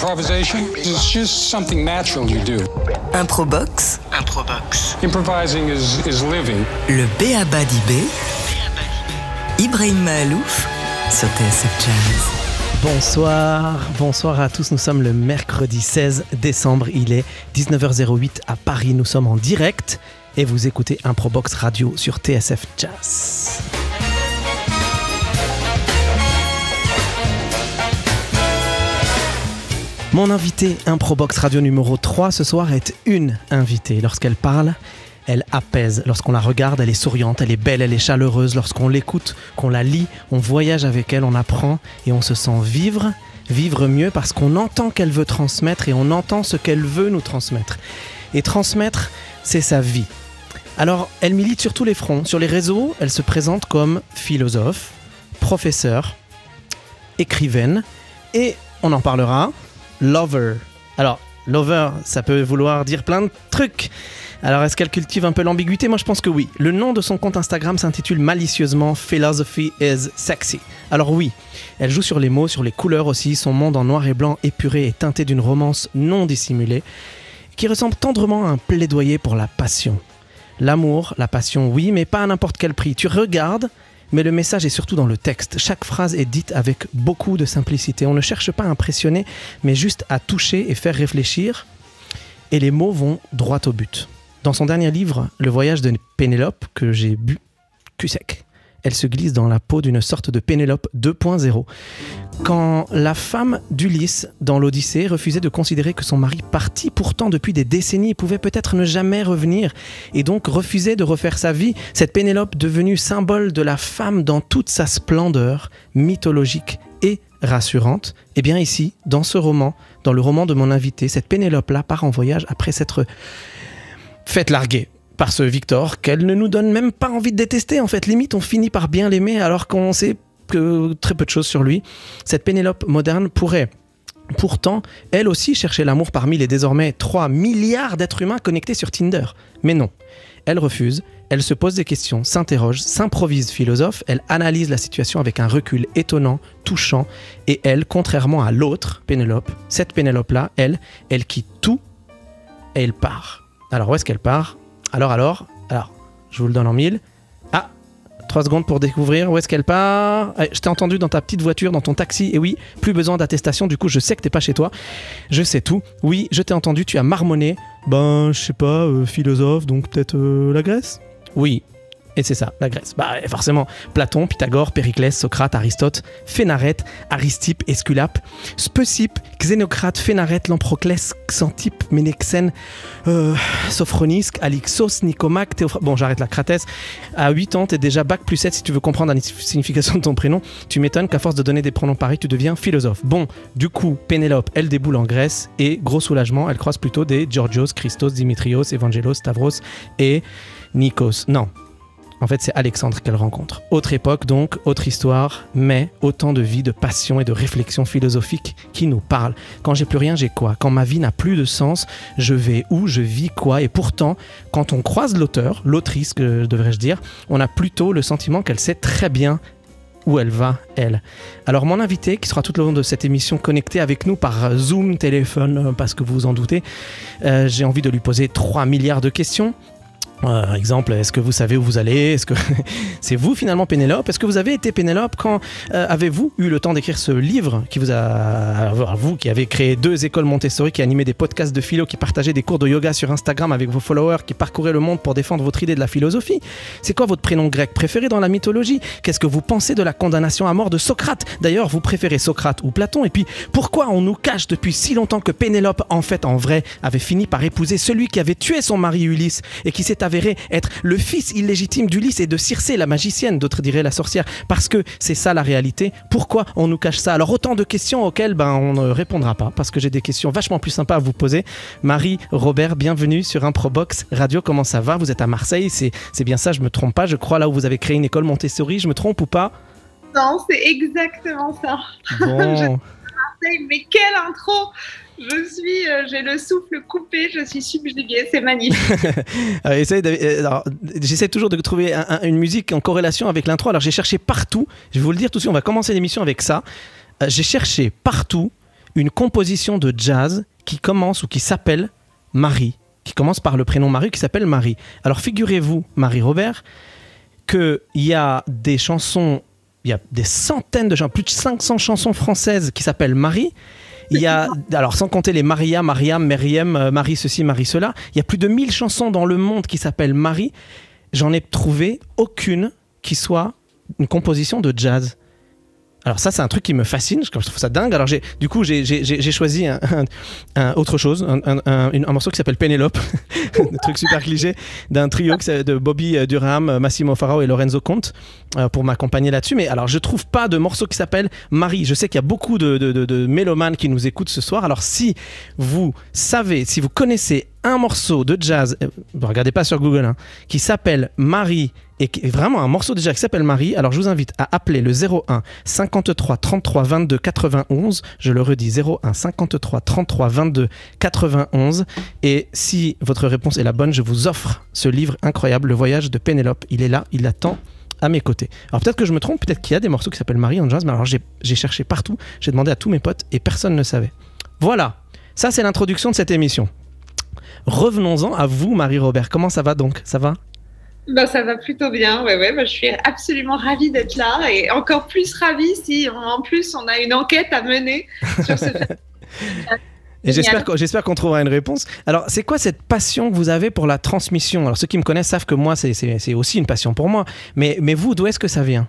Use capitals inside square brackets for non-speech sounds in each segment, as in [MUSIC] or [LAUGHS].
Improvisation? Is just something natural you do. Improbox. Improbox. Improvising is, is living. Le Béaba d'Ibé. Ibrahim Mahalouf sur TSF Jazz. Bonsoir, bonsoir à tous. Nous sommes le mercredi 16 décembre. Il est 19h08 à Paris. Nous sommes en direct et vous écoutez Improbox Radio sur TSF Jazz. Mon invité Improbox Radio numéro 3 ce soir est une invitée. Lorsqu'elle parle, elle apaise. Lorsqu'on la regarde, elle est souriante, elle est belle, elle est chaleureuse. Lorsqu'on l'écoute, qu'on la lit, on voyage avec elle, on apprend et on se sent vivre, vivre mieux parce qu'on entend qu'elle veut transmettre et on entend ce qu'elle veut nous transmettre. Et transmettre, c'est sa vie. Alors, elle milite sur tous les fronts. Sur les réseaux, elle se présente comme philosophe, professeur, écrivaine et on en parlera, lover. Alors, lover, ça peut vouloir dire plein de trucs. Alors, est-ce qu'elle cultive un peu l'ambiguïté? Moi, je pense que oui. Le nom de son compte Instagram s'intitule malicieusement Philosophy is Sexy. Alors oui, elle joue sur les mots, sur les couleurs aussi. Son monde en noir et blanc épuré et teinté d'une romance non dissimulée, qui ressemble tendrement à un plaidoyer pour la passion. L'amour, la passion, oui, mais pas à n'importe quel prix. Tu regardes, mais le message est surtout dans le texte. Chaque phrase est dite avec beaucoup de simplicité. On ne cherche pas à impressionner, mais juste à toucher et faire réfléchir. Et les mots vont droit au but. Dans son dernier livre, Le voyage de Pénélope, que j'ai bu cul sec, elle se glisse dans la peau d'une sorte de Pénélope 2.0. Quand la femme d'Ulysse, dans l'Odyssée, refusait de considérer que son mari, parti pourtant depuis des décennies, pouvait peut-être ne jamais revenir, et donc refusait de refaire sa vie, cette Pénélope devenue symbole de la femme dans toute sa splendeur, mythologique et rassurante, eh bien ici, dans ce roman, dans le roman de mon invité, cette Pénélope-là part en voyage après s'être faite larguer par ce Victor qu'elle ne nous donne même pas envie de détester. En fait, limite, on finit par bien l'aimer alors qu'on sait que très peu de choses sur lui. Cette Pénélope moderne pourrait pourtant, elle aussi, chercher l'amour parmi les désormais 3 milliards d'êtres humains connectés sur Tinder. Mais non, elle refuse, elle se pose des questions, s'interroge, s'improvise philosophe, elle analyse la situation avec un recul étonnant, touchant, et elle, contrairement à l'autre, Pénélope, cette Pénélope-là, elle, elle quitte tout et elle part. Alors où est-ce qu'elle part? Alors, alors, alors, je vous le donne en mille. Ah, 3 secondes pour découvrir où est-ce qu'elle part. Ah, je t'ai entendu dans ta petite voiture, dans ton taxi, et oui, plus besoin d'attestation, du coup je sais que t'es pas chez toi. Je sais tout. Oui, je t'ai entendu, tu as marmonné. Ben, je sais pas, euh, philosophe, donc peut-être euh, la Grèce? Oui. Et c'est ça, la Grèce. Bah forcément, Platon, Pythagore, Périclès, Socrate, Aristote, Phénarète, Aristippe, Esculape, Speusippe, Xénocrate, Phénarète, Lamproclès, Xantippe, Ménexène, euh, Sophronisque, Alixos, Nicomaque, Théophra... Bon, j'arrête la Cratès. À 8 ans, t'es déjà bac plus 7 si tu veux comprendre la signification de ton prénom. Tu m'étonnes qu'à force de donner des pronoms pareils, tu deviens philosophe. Bon, du coup, Pénélope, elle déboule en Grèce et, gros soulagement, elle croise plutôt des Georgios, Christos, Dimitrios, Evangelos, Stavros et Nikos. Non, en fait, c'est Alexandre qu'elle rencontre. Autre époque donc, autre histoire, mais autant de vie, de passion et de réflexion philosophique qui nous parlent. Quand j'ai plus rien, j'ai quoi? Quand ma vie n'a plus de sens, je vais où? Je vis quoi? Et pourtant, quand on croise l'auteur, l'autrice, devrais-je dire, on a plutôt le sentiment qu'elle sait très bien où elle va, elle. Alors mon invité, qui sera tout le long de cette émission connecté avec nous par Zoom, téléphone, parce que vous vous en doutez, euh, j'ai envie de lui poser 3 milliards de questions. Par exemple, est-ce que vous savez où vous allez? Est-ce que [LAUGHS] c'est vous finalement Pénélope? Est-ce que vous avez été Pénélope Quand euh, avez-vous eu le temps d'écrire ce livre qui vous a, vous qui avez créé deux écoles Montessori, qui animé des podcasts de philo, qui partageait des cours de yoga sur Instagram avec vos followers, qui parcouraient le monde pour défendre votre idée de la philosophie? C'est quoi votre prénom grec préféré dans la mythologie? Qu'est-ce que vous pensez de la condamnation à mort de Socrate? D'ailleurs, vous préférez Socrate ou Platon? Et puis, pourquoi on nous cache depuis si longtemps que Pénélope, en fait, en vrai, avait fini par épouser celui qui avait tué son mari Ulysse et qui s'est être le fils illégitime d'Ulysse et de Circé, la magicienne, d'autres diraient la sorcière, parce que c'est ça la réalité. Pourquoi on nous cache ça? Alors autant de questions auxquelles ben, on ne répondra pas, parce que j'ai des questions vachement plus sympas à vous poser. Marie, Robert, bienvenue sur Improbox Radio, comment ça va? Vous êtes à Marseille, c'est bien ça, je me trompe pas, je crois là où vous avez créé une école Montessori, je me trompe ou pas? Non, c'est exactement ça. Bon. [LAUGHS] Je suis à Marseille, mais quelle intro je suis, euh, j'ai le souffle coupé, je suis subjuguée, c'est magnifique. [LAUGHS] Euh, euh, J'essaie toujours de trouver un- un- une musique en corrélation avec l'intro. Alors j'ai cherché partout. Je vais vous le dire tout de suite. On va commencer l'émission avec ça. J'ai cherché partout une composition de jazz qui commence ou qui s'appelle Marie, qui commence par le prénom Marie, qui s'appelle Marie. Alors figurez-vous, Marie-Robert, qu'il y a des chansons, il y a des centaines de chansons, plus de 500 chansons françaises qui s'appellent Marie. Il y a, alors sans compter les Maria, Mariam, Meriem, euh, Marie ceci, Marie cela, il y a plus de 1000 chansons dans le monde qui s'appellent Marie. J'en ai trouvé aucune qui soit une composition de jazz. Alors ça, c'est un truc qui me fascine, je trouve ça dingue. Alors j'ai, du coup, j'ai, choisi un, autre chose, un, morceau qui s'appelle Pénélope, [LAUGHS] un truc super cliché, d'un trio de Bobby euh, Durham, Massimo Farao et Lorenzo Conte euh, pour m'accompagner là-dessus. Mais alors, je trouve pas de morceau qui s'appelle Marie. Je sais qu'il y a beaucoup de- de mélomanes qui nous écoutent ce soir. Alors si vous savez, si vous connaissez un morceau de jazz, euh, regardez pas sur Google, hein, qui s'appelle Marie et qui vraiment un morceau déjà qui s'appelle Marie, alors je vous invite à appeler le 01 53 33 22 91. Je le redis 01 53 33 22 91. Et si votre réponse est la bonne, je vous offre ce livre incroyable, Le voyage de Pénélope. Il est là, il attend à mes côtés. Alors peut-être que je me trompe, peut-être qu'il y a des morceaux qui s'appellent Marie en jazz, mais alors j'ai cherché partout, j'ai demandé à tous mes potes et personne ne savait. Voilà, ça c'est l'introduction de cette émission. Revenons-en à vous, Marie-Robert. Comment ça va donc? Ça va? Ben, ça va plutôt bien, ouais, ouais. ben, je suis absolument ravie d'être là et encore plus ravie si on- en plus on a une enquête à mener sur ce. [LAUGHS] Et j'espère qu'on trouvera une réponse. Alors, c'est quoi cette passion que vous avez pour la transmission? Alors, ceux qui me connaissent savent que moi, c'est aussi une passion pour moi. Mais, mais vous, d'où est-ce que ça vient?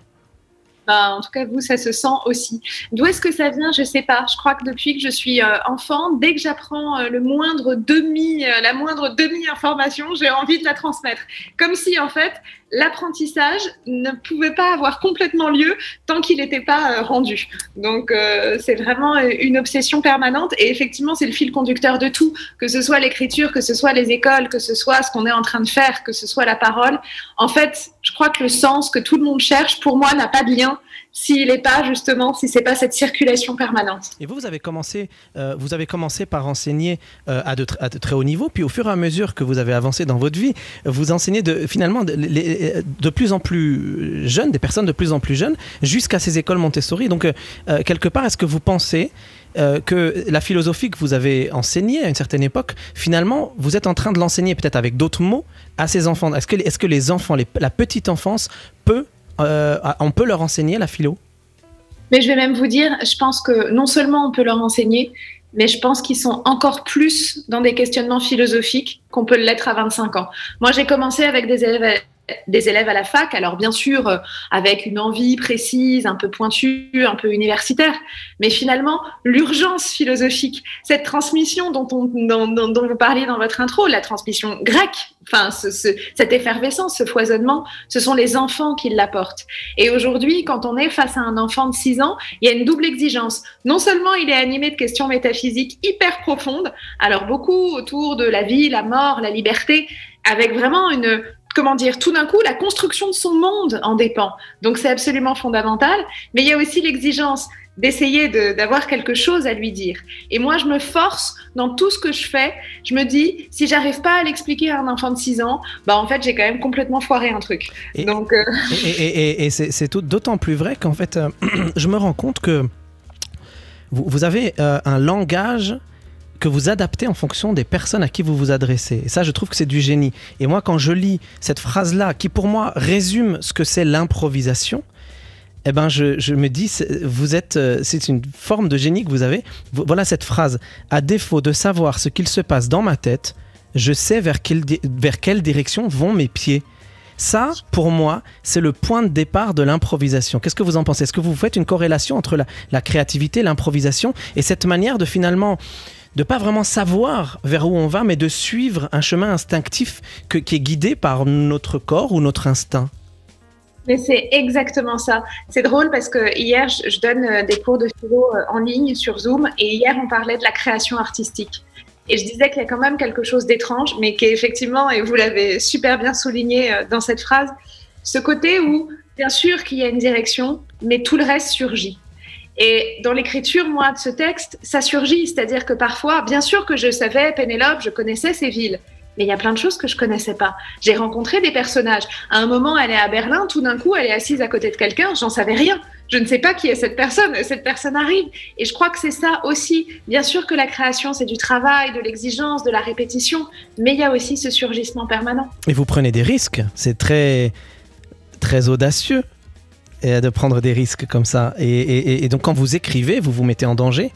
Ben, en tout cas, vous, ça se sent aussi. D'où est-ce que ça vient? Je sais pas. Je crois que depuis que je suis euh, enfant, dès que j'apprends euh, le moindre demi, euh, la moindre demi-information, j'ai envie de la transmettre. Comme si, en fait, l'apprentissage ne pouvait pas avoir complètement lieu tant qu'il n'était pas euh, rendu. Donc, euh, c'est vraiment une obsession permanente. Et effectivement, c'est le fil conducteur de tout, que ce soit l'écriture, que ce soit les écoles, que ce soit ce qu'on est en train de faire, que ce soit la parole. En fait, je crois que le sens que tout le monde cherche, pour moi, n'a pas de lien s'il n'est pas justement, si c'est pas cette circulation permanente. Et vous, vous avez commencé, euh, vous avez commencé par enseigner euh, à, de, très haut niveau, puis au fur et à mesure que vous avez avancé dans votre vie, vous enseignez de, finalement de, plus en plus jeunes, des personnes de plus en plus jeunes, jusqu'à ces écoles Montessori. Donc, euh, quelque part, est-ce que vous pensez que la philosophie que vous avez enseignée à une certaine époque, finalement, vous êtes en train de l'enseigner peut-être avec d'autres mots à ces enfants? Est-ce que, les enfants, la petite enfance, peut, euh, on peut leur enseigner la philo? Mais je vais même vous dire, je pense que non seulement on peut leur enseigner, mais je pense qu'ils sont encore plus dans des questionnements philosophiques qu'on peut l'être à 25 ans. Moi, j'ai commencé avec des élèves des élèves à la fac, alors bien sûr euh, avec une envie précise, un peu pointue, un peu universitaire, mais finalement l'urgence philosophique, cette transmission dont, on, dont, dont, vous parliez dans votre intro, la transmission grecque, enfin ce, ce, cette effervescence, ce foisonnement, ce sont les enfants qui l'apportent. Et aujourd'hui, quand on est face à un enfant de 6 ans, il y a une double exigence. Non seulement il est animé de questions métaphysiques hyper profondes, alors beaucoup autour de la vie, la mort, la liberté, avec vraiment une comment dire, tout d'un coup, la construction de son monde en dépend. Donc c'est absolument fondamental. Mais il y a aussi l'exigence d'essayer d'avoir quelque chose à lui dire. Et moi, je me force dans tout ce que je fais. Je me dis, si j'arrive pas à l'expliquer à un enfant de 6 ans, bah en fait, j'ai quand même complètement foiré un truc. Et, Donc, euh... et, et, et, et c'est d'autant plus vrai qu'en fait, euh, [CLEARS THROAT] je me rends compte que vous, vous avez euh, un langage que vous adaptez en fonction des personnes à qui vous vous adressez. Et ça, je trouve que c'est du génie. Et moi, quand je lis cette phrase-là, qui pour moi résume ce que c'est l'improvisation, eh ben, je, je, me dis, vous êtes, euh, c'est une forme de génie que vous avez. Voilà cette phrase. À défaut de savoir ce qu'il se passe dans ma tête, je sais vers quelle, vers quelle direction vont mes pieds. Ça, pour moi, c'est le point de départ de l'improvisation. Qu'est-ce que vous en pensez? Est-ce que vous faites une corrélation entre la, la créativité, l'improvisation et cette manière de finalement de pas vraiment savoir vers où on va, mais de suivre un chemin instinctif que, qui est guidé par notre corps ou notre instinct. Mais c'est exactement ça. C'est drôle parce que hier, je donne euh, des cours de philo en ligne sur Zoom et hier, on parlait de la création artistique. Et je disais qu'il y a quand même quelque chose d'étrange, mais qui est effectivement, et vous l'avez super bien souligné euh, dans cette phrase, ce côté où, bien sûr qu'il y a une direction, mais tout le reste surgit. Et dans l'écriture, moi, de ce texte, ça surgit. C'est-à-dire que parfois, bien sûr que je savais Pénélope, je connaissais ces villes. Mais il y a plein de choses que je connaissais pas. J'ai rencontré des personnages. À un moment, elle est à Berlin, tout d'un coup, elle est assise à côté de quelqu'un, j'en savais rien. Je ne sais pas qui est cette personne, cette personne arrive. Et je crois que c'est ça aussi. Bien sûr que la création, c'est du travail, de l'exigence, de la répétition, mais il y a aussi ce surgissement permanent. Et vous prenez des risques, c'est très, très audacieux de prendre des risques comme ça. Et, donc quand vous écrivez, vous vous mettez en danger?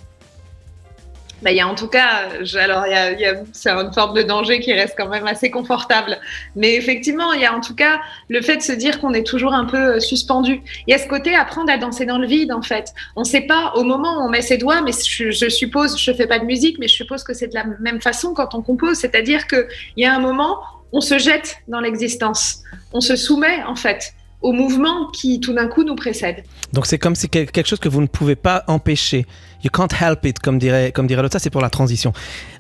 Bah, il y a en tout cas, alors il y a, c'est une forme de danger qui reste quand même assez confortable. Mais effectivement, il y a en tout cas le fait de se dire qu'on est toujours un peu euh, suspendu. Il y a ce côté apprendre à danser dans le vide en fait. On ne sait pas au moment où on met ses doigts, mais je, je suppose, je fais pas de musique, mais je suppose que c'est de la même façon quand on compose, c'est-à-dire que il y a un moment, on se jette dans l'existence, on se soumet en fait au mouvement qui tout d'un coup nous précède. Donc c'est comme si quel- quelque chose que vous ne pouvez pas empêcher. You can't help it, comme dirait, comme dirait l'autre. Ça, c'est pour la transition.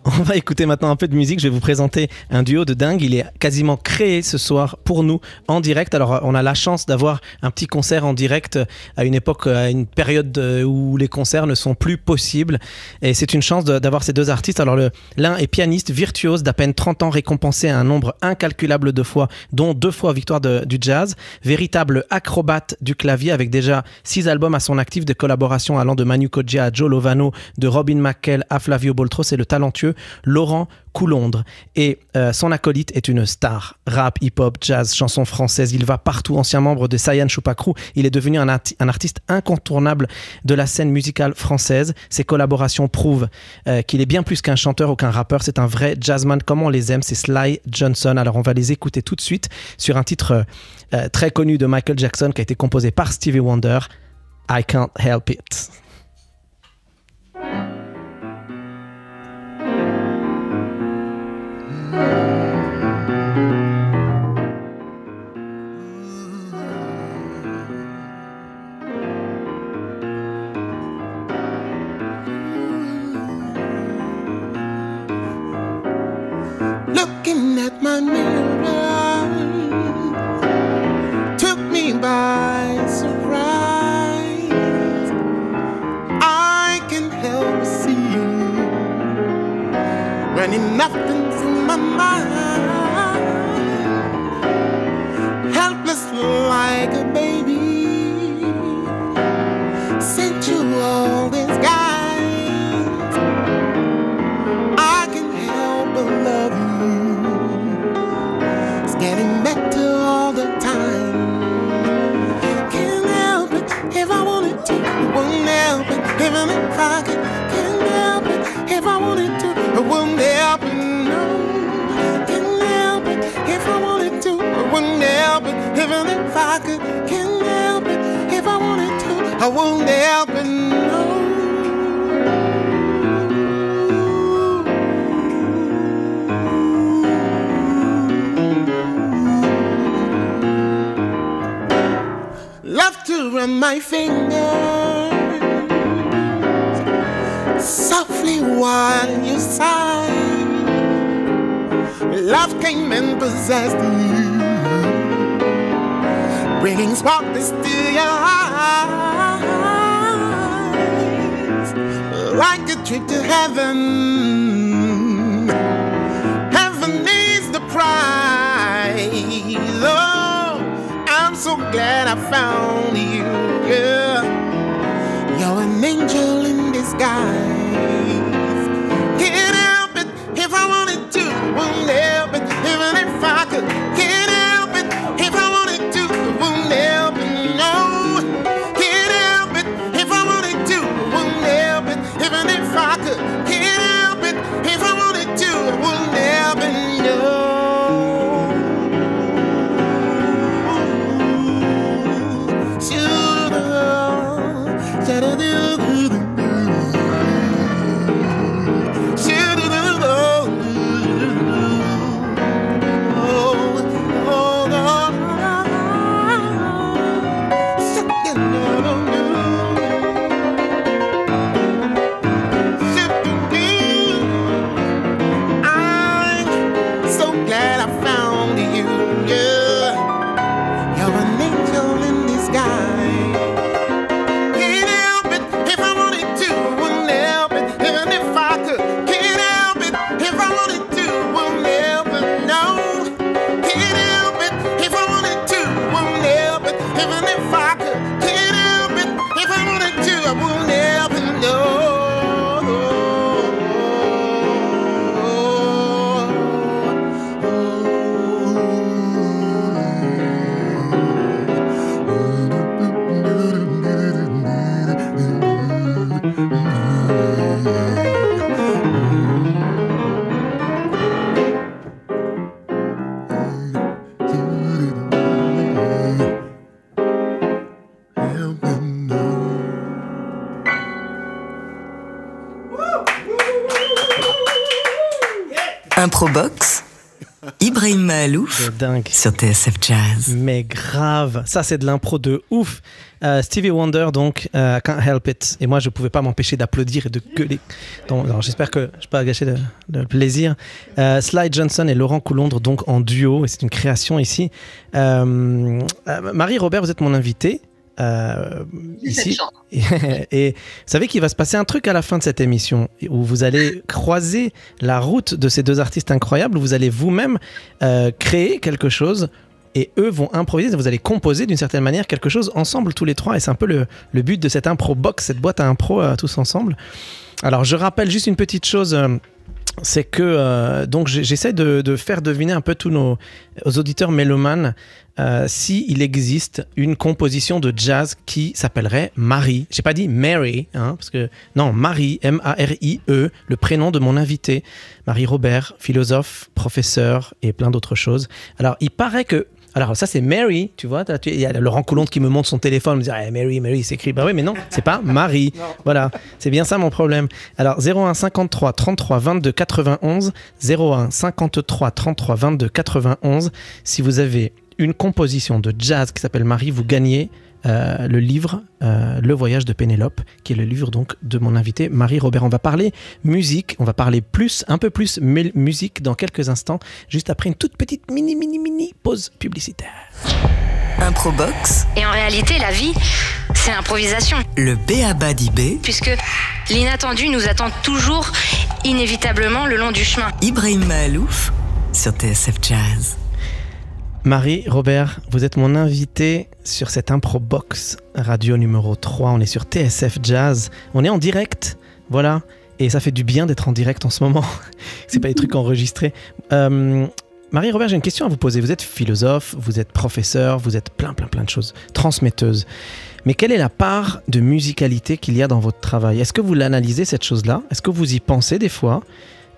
On va écouter maintenant un peu de musique. Je vais vous présenter un duo de dingue. Il est quasiment créé ce soir pour nous en direct. Alors, on a la chance d'avoir un petit concert en direct à une époque, à une période euh, où les concerts ne sont plus possibles. Et c'est une chance d'avoir ces deux artistes. Alors, l'un est pianiste virtuose d'à peine 30 ans, récompensé à un nombre incalculable de fois, dont deux fois victoire du jazz. Véritable acrobate du clavier avec déjà six albums à son actif de collaboration allant de Manu Kodja à Joe Lovano, de Robin McKell à Flavio Boltro. C'est le talentueux Laurent Coulondre. Et euh, son acolyte est une star. Rap, hip-hop, jazz, chanson française. Il va partout. Ancien membre de Sayan Choupacrou, il est devenu un, arti- un artiste incontournable de la scène musicale française. Ses collaborations prouvent euh, qu'il est bien plus qu'un chanteur ou qu'un rappeur. C'est un vrai jazzman comme on les aime. C'est Sly Johnson? Alors on va les écouter tout de suite sur un titre euh, très connu de Michael Jackson qui a été composé par Stevie Wonder. I can't help it. Took me by surprise. I can help running nothing's in my mind, helpless like a baby, if I wanted to. I won't help it. No. Can't help it if I wanted to. I wouldn't help it even if I could. Can't help it if I wanted to. I won't help it. No. Love to run my fingers softly while you sigh. Love came and possessed you, bringing sparkles to your eyes, like a trip to heaven. Heaven is the prize. Oh, I'm so glad I found you. Yeah, you're an angel in disguise. Won't help it even if I could. Can't help it if I wanted to. Won't help Improbox, Ibrahim dingue. sur TSF Jazz. Mais grave, ça c'est de l'impro de ouf. Euh, Stevie Wonder, donc, euh, Can't Help It. Et moi, je pouvais pas m'empêcher d'applaudir et de gueuler. Donc, j'espère que je ne pas gâcher le, le plaisir. Euh, Sly Johnson et Laurent Coulondre, donc en duo, et c'est une création ici. Euh, euh, Marie-Robert, vous êtes mon invité. Euh, ici. [LAUGHS] et vous savez qu'il va se passer un truc à la fin de cette émission où vous allez [LAUGHS] croiser la route de ces deux artistes incroyables, où vous allez vous-même euh, créer quelque chose et eux vont improviser, vous allez composer d'une certaine manière quelque chose ensemble tous les trois et c'est un peu le, le but de cette impro box, cette boîte à impro euh, tous ensemble. Alors je rappelle juste une petite chose. C'est que euh, donc j'essaie de, faire deviner un peu tous nos aux auditeurs mélomanes euh, si il existe une composition de jazz qui s'appellerait Marie. J'ai pas dit Mary, hein, parce que non Marie, M-A-R-I-E, le prénom de mon invité, Marie Robert, philosophe, professeur et plein d'autres choses. Alors il paraît que alors ça c'est Mary, tu vois, il y a Laurent Coulonde qui me montre son téléphone, me dit ah, Mary, Mary, c'est écrit. Bah oui, mais non, c'est pas Marie. Voilà, c'est bien ça mon problème. Alors 01 53 33 22 91 01 53 33 22 91 si vous avez une composition de jazz qui s'appelle Marie, vous gagnez euh, le livre euh, Le voyage de Pénélope, qui est le livre donc de mon invité Marie Robert. On va parler musique, on va parler plus, un peu plus musique dans quelques instants, juste après une toute petite mini mini mini pause publicitaire. Improbox, Et en réalité, la vie, c'est l'improvisation. le B.A.B.A. d'IB, Puisque l'inattendu nous attend toujours, inévitablement, le long du chemin. Ibrahim Mahalouf sur TSF Jazz. Marie Robert, vous êtes mon invité sur cette Improbox radio numéro 3. On est sur TSF Jazz. On est en direct, voilà. Et ça fait du bien d'être en direct en ce moment. [LAUGHS] C'est pas des trucs [LAUGHS] enregistrés. Euh, Marie Robert, j'ai une question à vous poser. Vous êtes philosophe, vous êtes professeur, vous êtes plein, plein, plein de choses. Transmetteuse. Mais quelle est la part de musicalité qu'il y a dans votre travail? Est-ce que vous l'analysez cette chose-là? Est-ce que vous y pensez des fois?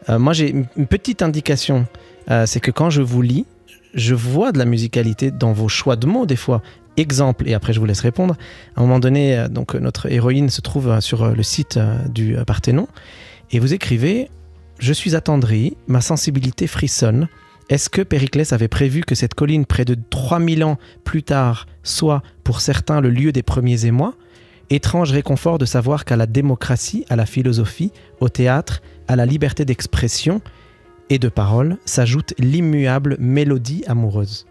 Euh, Moi, j'ai une une petite indication. Euh, c'est que quand je vous lis, je vois de la musicalité dans vos choix de mots des fois. Exemple, et après je vous laisse répondre. À un moment donné, euh, donc euh, notre héroïne se trouve euh, sur le site du Parthénon et vous écrivez Je suis attendri, ma sensibilité frissonne. Est-ce que Périclès avait prévu que cette colline, près de 3000 ans plus tard, soit pour certains le lieu des premiers émois? Étrange réconfort de savoir qu'à la démocratie, à la philosophie, au théâtre, à la liberté d'expression et de parole s'ajoute l'immuable mélodie amoureuse.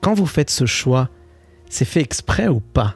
Quand vous faites ce choix, c'est fait exprès ou pas?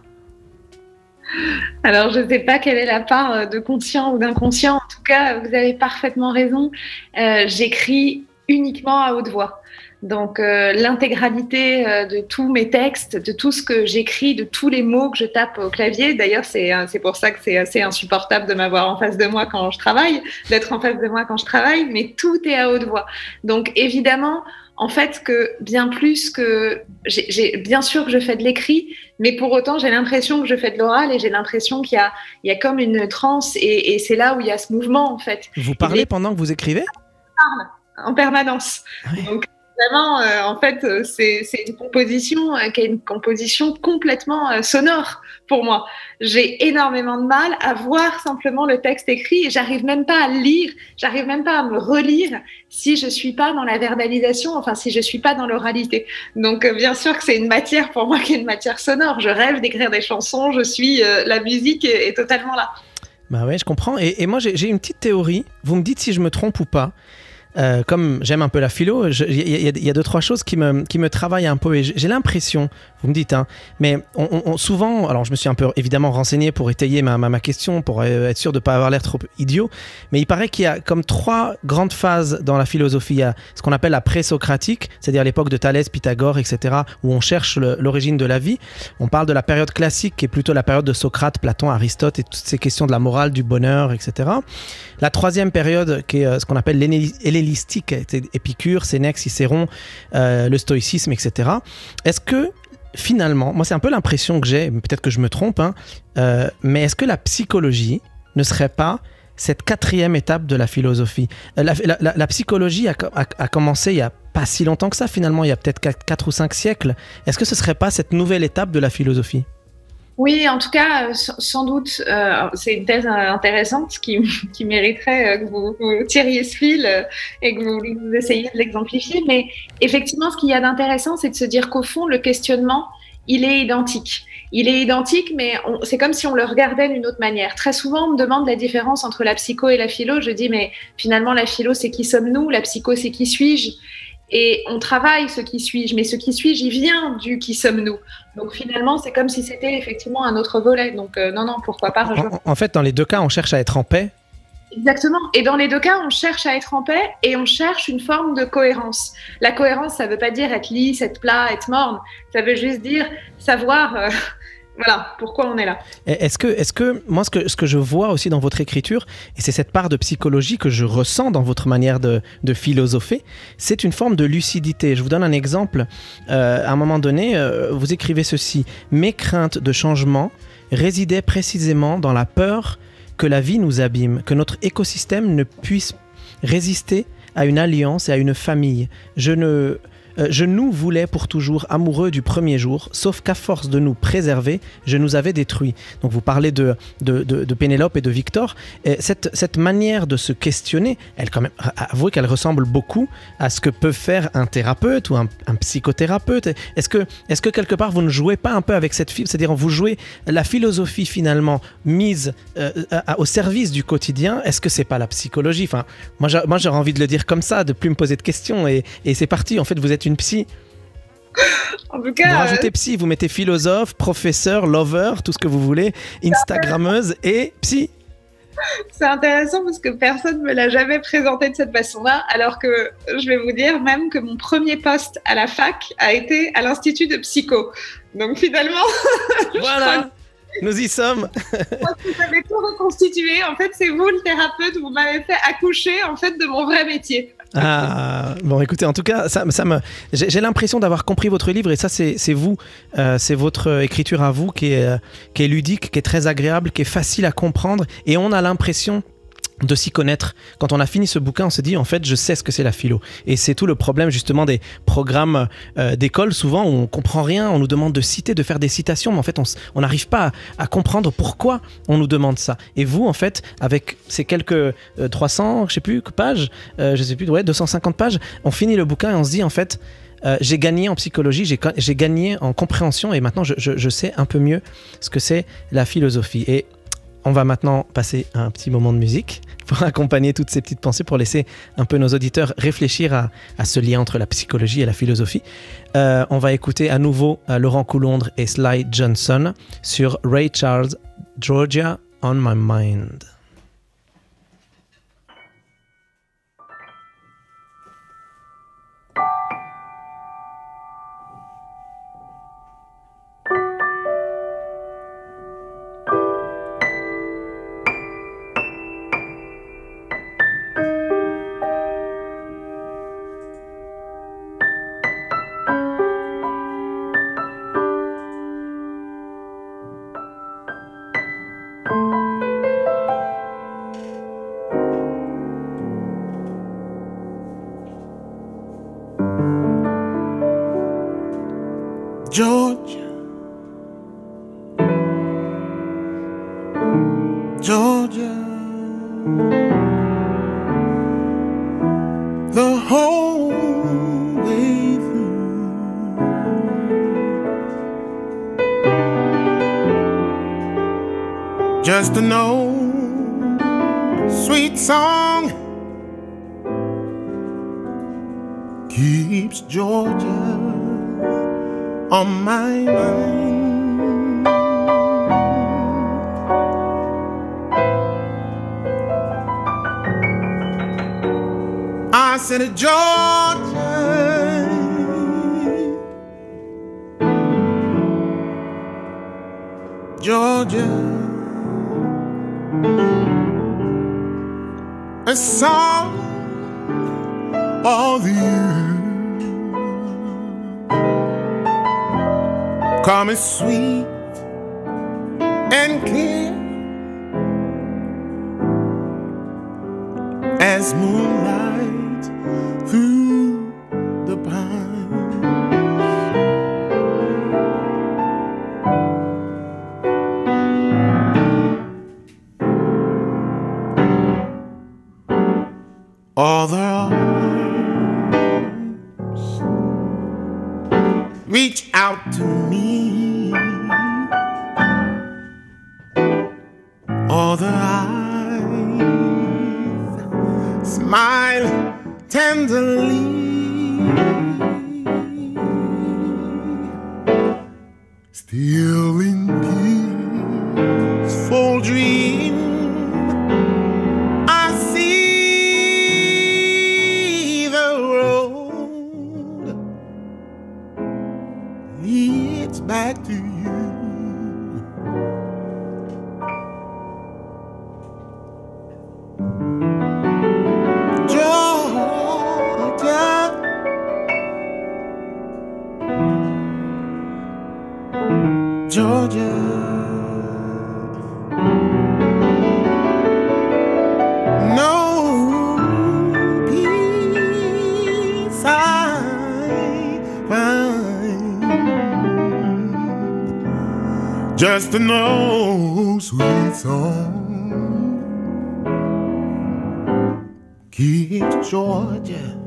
Alors, je ne sais pas quelle est la part euh, de conscient ou d'inconscient. En tout cas, vous avez parfaitement raison. Euh, J'écris uniquement à haute voix. Donc, euh, l'intégralité euh, de tous mes textes, de tout ce que j'écris, de tous les mots que je tape au clavier. D'ailleurs, c'est euh, c'est pour ça que c'est assez insupportable de m'avoir en face de moi quand je travaille, d'être en face de moi quand je travaille, mais tout est à haute voix. Donc, évidemment, en fait, que bien plus que. j'ai- Bien sûr que je fais de l'écrit, mais pour autant, j'ai l'impression que je fais de l'oral et j'ai l'impression qu'il y y a comme une transe et, et c'est là où il y a ce mouvement, en fait, Vous parlez pendant que vous écrivez? En permanence. Ah oui. Donc, vraiment, euh, en fait, euh, c'est une composition euh, qui est une composition complètement sonore pour moi. J'ai énormément de mal à voir simplement le texte écrit j'arrive même pas à le lire, j'arrive même pas à me relire si je suis pas dans la verbalisation, enfin si je suis pas dans l'oralité. Donc bien sûr que c'est une matière pour moi qui est une matière sonore. Je rêve d'écrire des chansons, je suis la musique est, totalement là. Bah ouais, je comprends. Et, moi, j'ai une petite théorie. Vous me dites si je me trompe ou pas. Euh, comme j'aime un peu la philo, il y, a- deux trois choses qui me, qui me travaillent un peu et j'ai l'impression, vous me dites, hein, mais souvent, alors je me suis un peu évidemment renseigné pour étayer ma, ma, question, pour euh, être sûr de ne pas avoir l'air trop idiot, mais il paraît qu'il y a comme trois grandes phases dans la philosophie. Il y a ce qu'on appelle la pré-socratique, c'est-à-dire l'époque de Thalès, Pythagore, etc., où on cherche l'origine de la vie. On parle de la période classique, qui est plutôt la période de Socrate, Platon, Aristote et toutes ces questions de la morale, du bonheur, etc. La troisième période, qui est euh, ce qu'on appelle l'helléni- Épicure, Sénèque, Cicéron, euh, le stoïcisme, etc. Est-ce que finalement, moi c'est un peu l'impression que j'ai, peut-être que je me trompe, hein, euh, mais est-ce que la psychologie ne serait pas cette quatrième étape de la philosophie? Euh, la, psychologie a, co- a- a commencé il y a pas si longtemps que ça finalement, il y a peut-être 4, ou 5 siècles. Est-ce que ce serait pas cette nouvelle étape de la philosophie? Oui, en tout cas, euh, sans doute, euh, c'est une thèse intéressante qui, [LAUGHS] mériterait que vous, vous, tiriez ce fil et que vous, vous essayiez de l'exemplifier. Mais effectivement, ce qu'il y a d'intéressant, c'est de se dire qu'au fond, le questionnement, il est identique. Il est identique, mais c'est comme si on le regardait d'une autre manière. Très souvent, on me demande la différence entre la psycho et la philo. Je dis, mais finalement, la philo, c'est qui sommes-nous? La psycho, c'est qui suis-je? Et on travaille ce qui suis-je, mais ce qui suis-je, il vient du qui sommes-nous. Donc finalement, c'est comme si c'était effectivement un autre volet. Donc euh, non, non, pourquoi pas en, en, fait, dans les deux cas, on cherche à être en paix. Exactement. Et dans les deux cas, on cherche à être en paix et on cherche une forme de cohérence. La cohérence, ça ne veut pas dire être lisse, être plat, être morne. Ça veut juste dire savoir. Euh, voilà pourquoi on est là. Est-ce que, est que moi, ce que, je vois aussi dans votre écriture, et c'est cette part de psychologie que je ressens dans votre manière de, de philosopher, c'est une forme de lucidité. Je vous donne un exemple. Euh, à un moment donné, euh, vous écrivez ceci Mes craintes de changement résidaient précisément dans la peur que la vie nous abîme, que notre écosystème ne puisse résister à une alliance et à une famille. Je ne euh, je nous voulais pour toujours amoureux du premier jour, sauf qu'à force de nous préserver, je nous avais détruits. Donc vous parlez de, de, Pénélope et de Victor. Et cette, cette manière de se questionner, elle quand même, avouez qu'elle ressemble beaucoup à ce que peut faire un thérapeute ou un, psychothérapeute. Est-ce que, est que quelque part vous ne jouez pas un peu avec cette fille C'est-à-dire vous jouez la philosophie finalement mise euh, au service du quotidien. Est-ce que c'est pas la psychologie? Enfin, moi j'aurais envie de le dire comme ça, de plus me poser de questions. Et, et c'est parti. En fait, vous êtes une psy. En tout cas, vous rajoutez psy, vous mettez philosophe, professeur, lover, tout ce que vous voulez, Instagrammeuse et psy. C'est intéressant parce que personne ne me l'a jamais présenté de cette façon-là, alors que je vais vous dire même que mon premier poste à la fac a été à l'Institut de psycho. Donc finalement, [LAUGHS] voilà. Nous y sommes. vous avez tout reconstitué. En fait, c'est vous le thérapeute. Vous m'avez fait accoucher en fait de mon vrai métier. Ah, bon, écoutez, en tout cas, ça, ça me, j'ai l'impression d'avoir compris votre livre et ça, c'est vous, euh, c'est votre écriture à vous qui est, qui est ludique, qui est très agréable, qui est facile à comprendre et on a l'impression de s'y connaître. Quand on a fini ce bouquin, on se dit en fait, je sais ce que c'est la philo. Et c'est tout le problème justement des programmes euh, d'école. Souvent, on comprend rien, on nous demande de citer, de faire des citations, mais en fait, on n'arrive pas à, comprendre pourquoi on nous demande ça. Et vous, en fait, avec ces quelques 300, euh, je sais plus, pages, euh, je sais plus, ouais, 250 pages, on finit le bouquin et on se dit en fait, j'ai gagné en psychologie, j'ai gagné en compréhension et maintenant je, je, sais un peu mieux ce que c'est la philosophie. Et on va maintenant passer un petit moment de musique pour [LAUGHS] accompagner toutes ces petites pensées, pour laisser un peu nos auditeurs réfléchir à, ce lien entre la psychologie et la philosophie. Euh, on va écouter à nouveau euh, Laurent Coulondre et Sly Johnson sur Ray Charles, Georgia on My Mind. Georgia. The whole way through. Just to know sweet song keeps Georgia on my mind. Said, Georgia, Georgia, a song of you. Come as sweet and clear as moonlight Georgia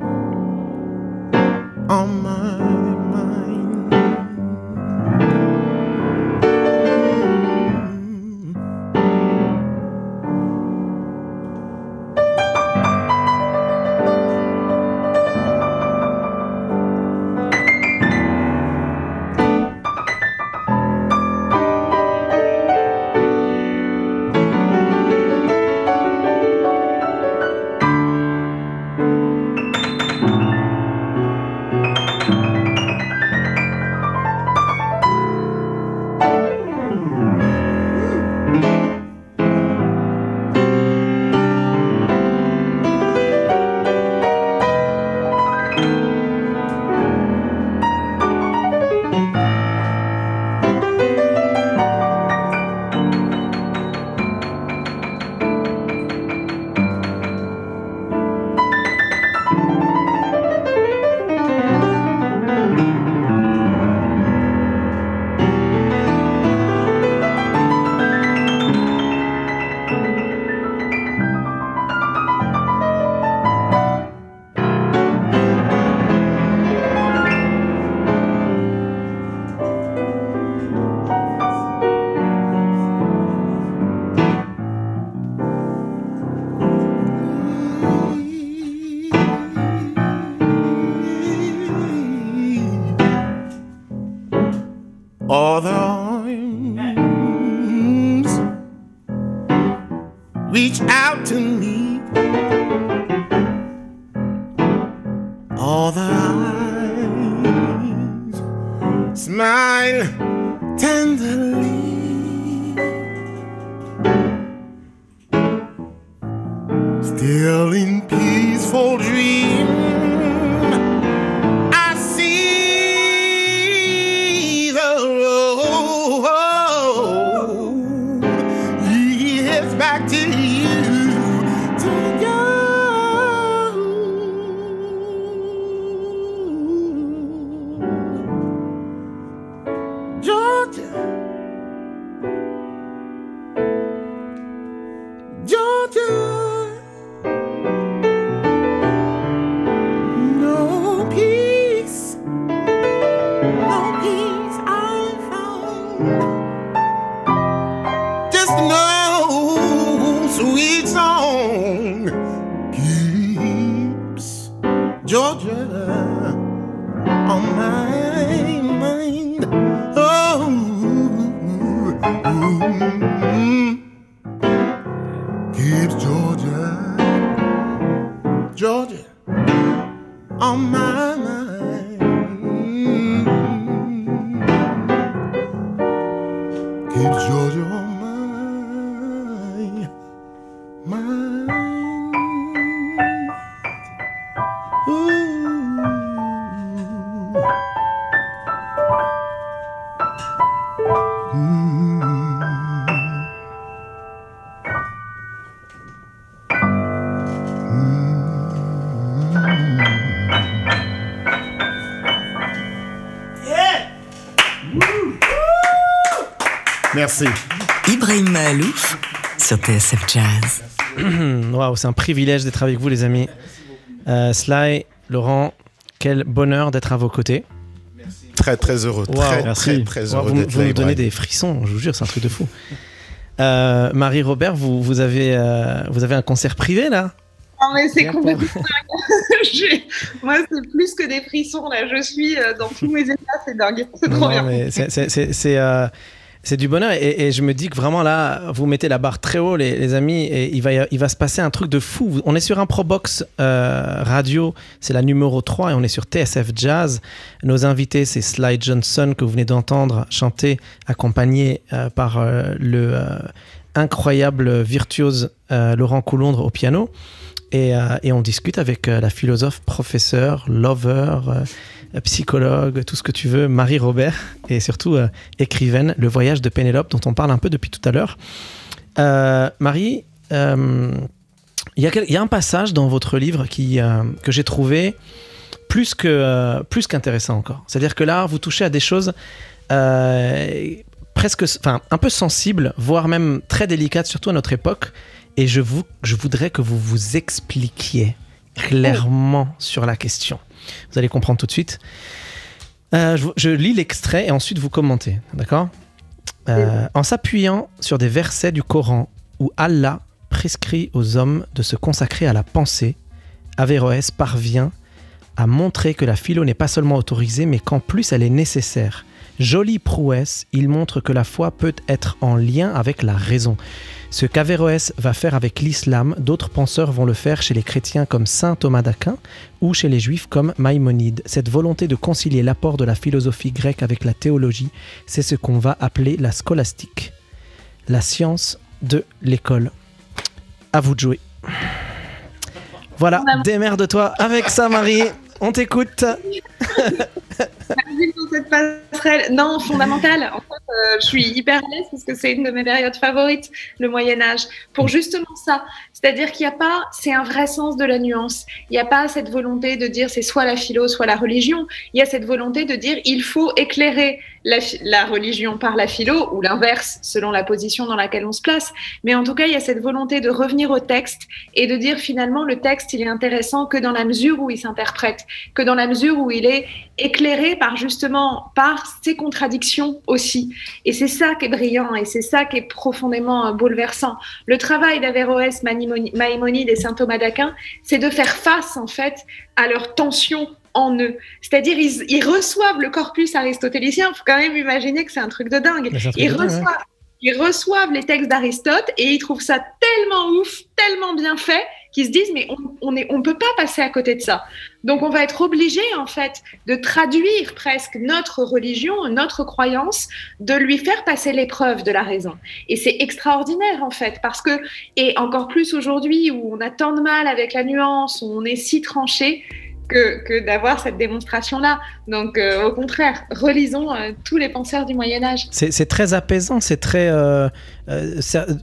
Merci. Ibrahim Mahalouf sur TSF Jazz. [CLEARS THROAT] Waouh, c'est un privilège d'être avec vous, les amis. Euh, Sly, Laurent, quel bonheur d'être à vos côtés. Très très heureux. Wow. Très Merci. très très Wow, heureux vous vous là. nous donnez Ibrahim. des frissons, je vous jure, c'est un truc de fou. Euh, Marie-Robert, vous, vous, avez, euh, vous avez un concert privé là? Non, mais c'est complètement dingue. [LAUGHS] Moi, c'est plus que des frissons, là. Je suis euh, dans tous mes états, c'est dingue. C'est trop Non, bien. mais c'est- c'est- c'est c'est, euh, c'est du bonheur et, je me dis que vraiment là, vous mettez la barre très haut, les, les amis, et il va, il va se passer un truc de fou. On est sur un Probox euh, radio, c'est la numéro 3 et on est sur TSF Jazz. Nos invités, c'est Sly Johnson que vous venez d'entendre chanter, accompagné euh, par euh, le euh, incroyable virtuose euh, Laurent Coulondre au piano. Et, et on discute avec la philosophe, professeur, lover, psychologue, tout ce que tu veux, Marie Robert, et surtout euh, écrivaine, Le voyage de Pénélope, dont on parle un peu depuis tout à l'heure. Euh, Marie, euh, il y, a un passage dans votre livre euh, que j'ai trouvé plus euh, qu'intéressant encore. C'est-à-dire que là, vous touchez à des choses euh, presque, enfin, un peu sensibles, voire même très délicates, surtout à notre époque. Et je voudrais que vous vous expliquiez clairement sur la question. Vous allez comprendre tout de suite. Euh, je, je lis l'extrait et ensuite vous commentez, d'accord Euh, En s'appuyant sur des versets du Coran où Allah prescrit aux hommes de se consacrer à la pensée, Averroès parvient à montrer que la philo n'est pas seulement autorisée, mais qu'en plus elle est nécessaire. Jolie prouesse, il montre que la foi peut être en lien avec la raison. Ce qu'Averroès va faire avec l'islam, d'autres penseurs vont le faire chez les chrétiens comme saint Thomas d'Aquin ou chez les juifs comme Maïmonide. Cette volonté de concilier l'apport de la philosophie grecque avec la théologie, c'est ce qu'on va appeler la scolastique, la science de l'école. À vous de jouer. Voilà, démerde-toi avec ça, Marie. On t'écoute. [LAUGHS] Pour cette passerelle. Non, fondamentale. En fait, euh, je suis hyper à l'aise parce que c'est une de mes périodes favorites, le Moyen Âge. Pour justement ça, c'est-à-dire qu'il n'y a pas, c'est un vrai sens de la nuance. Il n'y a pas cette volonté de dire c'est soit la philo, soit la religion. Il y a cette volonté de dire il faut éclairer la, la religion par la philo ou l'inverse selon la position dans laquelle on se place. Mais en tout cas, il y a cette volonté de revenir au texte et de dire finalement le texte il est intéressant que dans la mesure où il s'interprète, que dans la mesure où il est éclairé par justement par ses contradictions aussi. Et c'est ça qui est brillant et c'est ça qui est profondément euh, bouleversant. Le travail d'Averroès, Maïmonide et saint Thomas d'Aquin, c'est de faire face en fait à leurs tensions en eux. C'est-à-dire ils, ils reçoivent le corpus aristotélicien. Il faut quand même imaginer que c'est un truc de dingue. Truc Ils de reçoivent, ouais. ils reçoivent les textes d'Aristote et ils trouvent ça tellement ouf, tellement bien fait qu'ils se disent mais on est on peut pas passer à côté de ça. Donc on va être obligé en fait de traduire presque notre religion, notre croyance, de lui faire passer l'épreuve de la raison. Et c'est extraordinaire en fait parce que et encore plus aujourd'hui où on a tant de mal avec la nuance, où on est si tranché que, d'avoir cette démonstration-là. Donc, euh, au contraire, relisons euh, tous les penseurs du Moyen Âge. C'est très apaisant, c'est très. euh,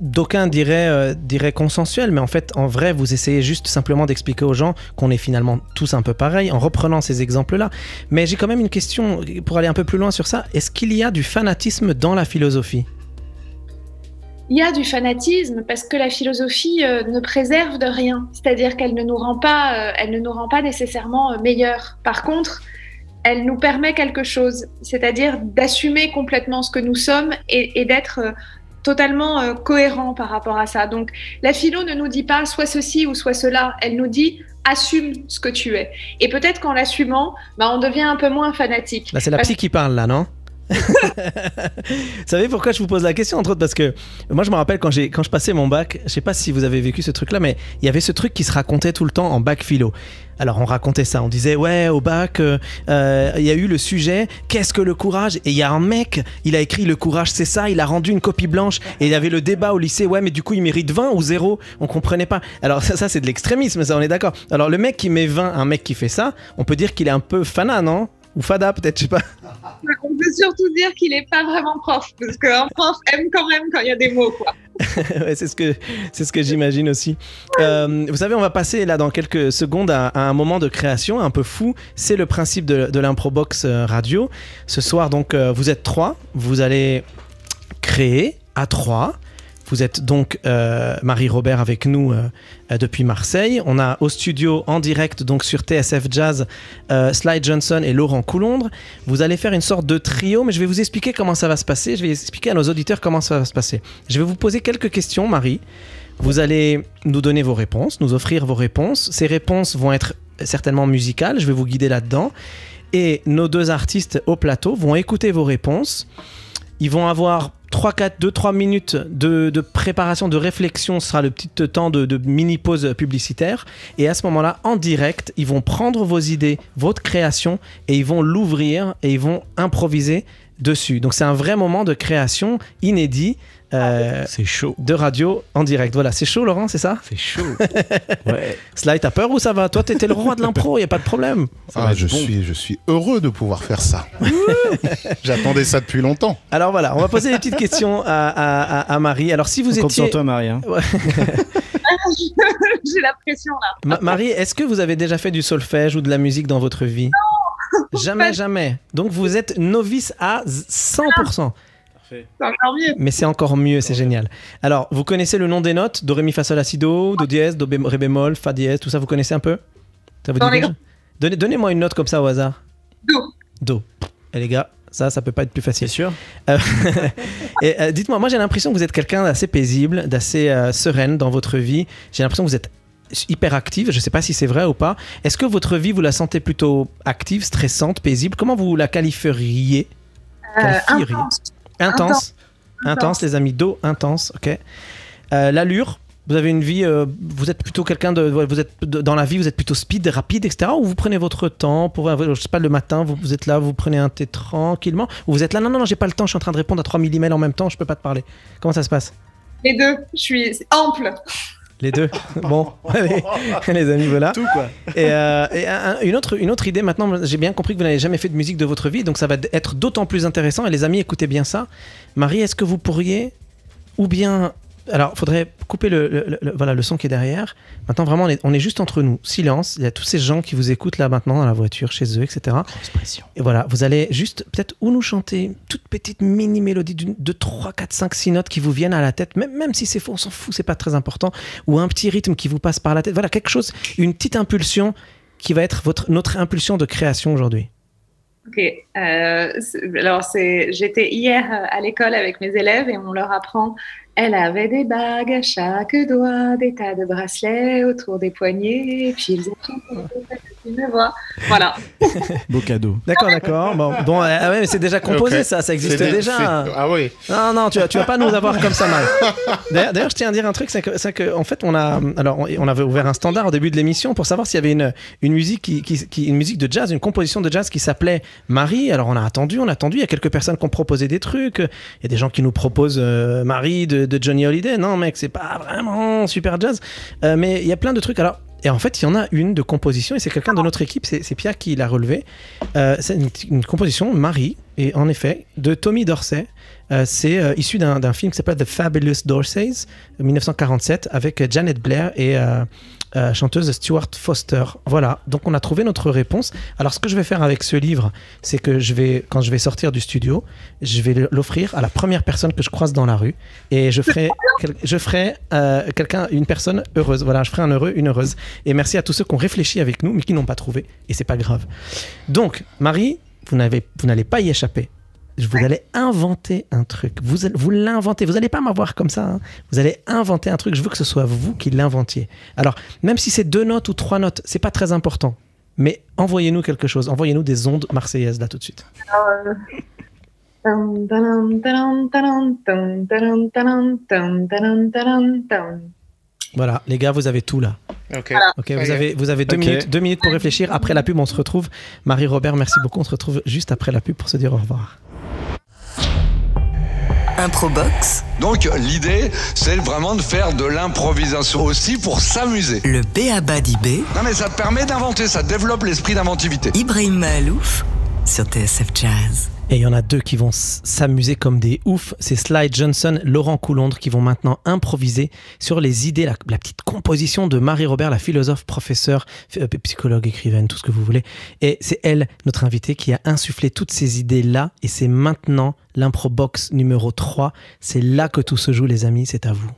D'aucuns diraient, diraient consensuel, mais en fait, en vrai, vous essayez juste simplement d'expliquer aux gens qu'on est finalement tous un peu pareils en reprenant ces exemples-là. Mais j'ai quand même une question pour aller un peu plus loin sur ça. Est-ce qu'il y a du fanatisme dans la philosophie? Il y a du fanatisme parce que la philosophie euh, ne préserve de rien, c'est-à-dire qu'elle ne nous rend pas, euh, elle ne nous rend pas nécessairement euh, meilleurs. Par contre, elle nous permet quelque chose, c'est-à-dire d'assumer complètement ce que nous sommes et, et d'être totalement cohérent par rapport à ça. Donc, la philo ne nous dit pas soit ceci ou soit cela, elle nous dit assume ce que tu es. Et peut-être qu'en l'assumant, bah, on devient un peu moins fanatique. Là, c'est la psy qui parle, là, non? Vous savez pourquoi je vous pose la question entre autres parce que moi je me rappelle quand quand je passais mon bac, je sais pas si vous avez vécu ce truc là mais il y avait ce truc qui se racontait tout le temps en bac philo. Alors on racontait ça, on disait ouais au bac euh, euh, il y a eu le sujet qu'est-ce que le courage? Et il y a un mec, il a écrit le courage c'est ça, il a rendu une copie blanche et il y avait le débat au lycée ouais mais du coup il mérite 20 ou 0, on comprenait pas. Alors ça, ça c'est de l'extrémisme ça on est d'accord. Alors le mec qui met 20, un mec qui fait ça, on peut dire qu'il est un peu fanat non? Ou fada peut-être, je sais pas. On peut surtout dire qu'il n'est pas vraiment prof, parce qu'un prof aime quand même quand il y a des mots, quoi. [LAUGHS] Ouais, c'est ce que c'est ce que j'imagine aussi. Euh, vous savez, on va passer là dans quelques secondes à, à un moment de création un peu fou. C'est le principe de, de l'improbox euh, radio. Ce soir, donc, euh, vous êtes trois. Vous allez créer à trois Vous êtes donc euh, Marie-Robert avec nous euh, euh, depuis Marseille. On a au studio en direct donc sur TSF Jazz euh, Sly Johnson et Laurent Coulondre. Vous allez faire une sorte de trio, mais je vais vous expliquer comment ça va se passer. Je vais expliquer à nos auditeurs comment ça va se passer. Je vais vous poser quelques questions, Marie. Vous allez nous donner vos réponses, nous offrir vos réponses. Ces réponses vont être certainement musicales. Je vais vous guider là-dedans. Et nos deux artistes au plateau vont écouter vos réponses. Ils vont avoir 3, 4, 2, 3 minutes de, préparation, de réflexion. Ce sera le petit temps de, de mini pause publicitaire. Et à ce moment-là, en direct, ils vont prendre vos idées, votre création, et ils vont l'ouvrir et ils vont improviser dessus. Donc c'est un vrai moment de création inédit. Euh, C'est chaud. de radio en direct. Voilà, c'est chaud, Laurent, c'est ça? C'est chaud. [LAUGHS] ouais. Sly, t'as peur ou ça va? Toi, t'étais le roi de l'impro, y a pas de problème. Ah, je, bon. suis, je suis heureux de pouvoir faire ça. [LAUGHS] J'attendais ça depuis longtemps. Alors voilà, on va poser des petites questions à, à- à- à Marie. Alors si vous On compte étiez... sur toi, Marie. hein. [LAUGHS] J'ai la pression là. Ma- Marie, est-ce que vous avez déjà fait du solfège ou de la musique dans votre vie? Non Jamais, jamais. Donc vous êtes novice à 100%. C'est encore mieux. Mais c'est encore mieux, c'est génial. Alors, vous connaissez le nom des notes? Do, ré, mi, fa, sol, la, si, do, do dièse, do, bé- ré bémol, fa dièse, tout ça, vous connaissez un peu? Ça vous dit. Donnez- Donnez-moi une note comme ça au hasard. Do. Do. Et les gars, ça, ça peut pas être plus facile. C'est sûr Euh, [LAUGHS] et euh, dites-moi, moi j'ai l'impression que vous êtes quelqu'un d'assez paisible, d'assez euh, sereine dans votre vie. J'ai l'impression que vous êtes hyper active. Je sais pas si c'est vrai ou pas. Est-ce que votre vie vous la sentez plutôt active, stressante, paisible? Comment vous la qualifieriez? Euh, Qualifieriez? intense. Intense. Intense, les amis. Do, intense. Ok. Euh, L'allure. Vous avez une vie, euh, vous êtes plutôt quelqu'un de, vous êtes de- dans la vie, vous êtes plutôt speed, rapide, etc. Ou vous prenez votre temps pour, je sais pas, le matin, vous, vous êtes là, vous prenez un thé tranquillement. Ou vous êtes là, non, non, non, j'ai pas le temps, je suis en train de répondre à 3000 emails en même temps, je peux pas te parler. Comment ça se passe? Les deux. Je suis ample. Les deux. [LAUGHS] Bon, allez, [LAUGHS] les amis, voilà. Tout, quoi. Et, euh, et un- une, autre, une autre idée, maintenant, j'ai bien compris que vous n'avez jamais fait de musique de votre vie, donc ça va être d'autant plus intéressant. Et les amis, écoutez bien ça. Marie, est-ce que vous pourriez, ou bien. Alors, il faudrait couper le, le- le- voilà, le son qui est derrière. Maintenant, vraiment, on est, on est juste entre nous. Silence. Il y a tous ces gens qui vous écoutent là maintenant dans la voiture, chez eux, etc. Expression. Et voilà, vous allez juste peut-être ou nous chanter une toute petite mini mélodie de 3, 4, 5, 6 notes qui vous viennent à la tête, même, même si c'est faux, on s'en fout, c'est pas très important, ou un petit rythme qui vous passe par la tête. Voilà, quelque chose, une petite impulsion qui va être votre, notre impulsion de création aujourd'hui. Ok. euh, alors c'est, j'étais hier euh, à l'école avec mes élèves et on leur apprend. Elle avait des bagues à chaque doigt, des tas de bracelets autour des poignets, et puis ils étaient une voix. Voilà. [LAUGHS] Beau cadeau. D'accord, d'accord. Bon, bon ah ouais, mais c'est déjà composé ça, ça existe déjà. Ah oui. Non, non, tu vas, tu vas pas nous avoir comme ça mal. [LAUGHS] D'ailleurs, je tiens à dire un truc, c'est que, c'est que, en fait, on a, alors, on, on avait ouvert un standard au début de l'émission pour savoir s'il y avait une, une musique qui, qui- qui- une musique de jazz, une composition de jazz qui s'appelait Marie. Alors, on a attendu, on a attendu. Il y a quelques personnes qui ont proposé des trucs. Il y a des gens qui nous proposent euh, Marie de, de Johnny Hallyday. Non, mec, c'est pas vraiment super jazz. Euh, mais il y a plein de trucs. Alors. Et en fait, il y en a une de composition, et c'est quelqu'un de notre équipe, c'est c'est Pierre qui l'a relevé. Euh, c'est une, une composition, Marie, et en effet, de Tommy Dorsey. Euh, c'est euh, issu d'un film qui s'appelle The Fabulous Dorseys, 1947, avec euh, Janet Blair et chanteuse Stuart Foster. Voilà, donc on a trouvé notre réponse. Alors ce que je vais faire avec ce livre, c'est que je vais, quand je vais sortir du studio, je vais l'offrir à la première personne que je croise dans la rue, et je ferai, je ferai quelqu'un, une personne heureuse. Voilà, je ferai un heureux, une heureuse. Et merci à tous ceux qui ont réfléchi avec nous, mais qui n'ont pas trouvé, et c'est pas grave. Donc, Marie, vous n'allez pas y échapper. Je vous allez inventer un truc. Vous, vous l'inventez. Vous n'allez pas m'avoir comme ça. hein. Vous allez inventer un truc. Je veux que ce soit vous qui l'inventiez. Alors, même si c'est deux notes ou trois notes, c'est pas très important. Mais envoyez-nous quelque chose. Envoyez-nous des ondes marseillaises là tout de suite. Voilà, les gars, vous avez tout là. Ok. Ok, vous avez, vous avez deux, minutes, deux minutes pour réfléchir. Après la pub, on se retrouve. Marie-Robert, merci beaucoup. On se retrouve juste après la pub pour se dire au revoir. Improbox, Donc l'idée, c'est vraiment de faire de l'improvisation aussi pour s'amuser. le B.A.B.A. d'IB, Non mais ça te permet d'inventer, ça développe l'esprit d'inventivité. Ibrahim Malouf sur TSF Jazz. Et il y en a deux qui vont s'amuser comme des oufs. C'est Sly Johnson, Laurent Coulondre qui vont maintenant improviser sur les idées, la, la petite composition de Marie-Robert, la philosophe, professeure, euh, psychologue, écrivaine, tout ce que vous voulez. Et c'est elle, notre invitée, qui a insufflé toutes ces idées-là. Et c'est maintenant l'impro box numéro 3. C'est là que tout se joue, les amis. C'est à vous.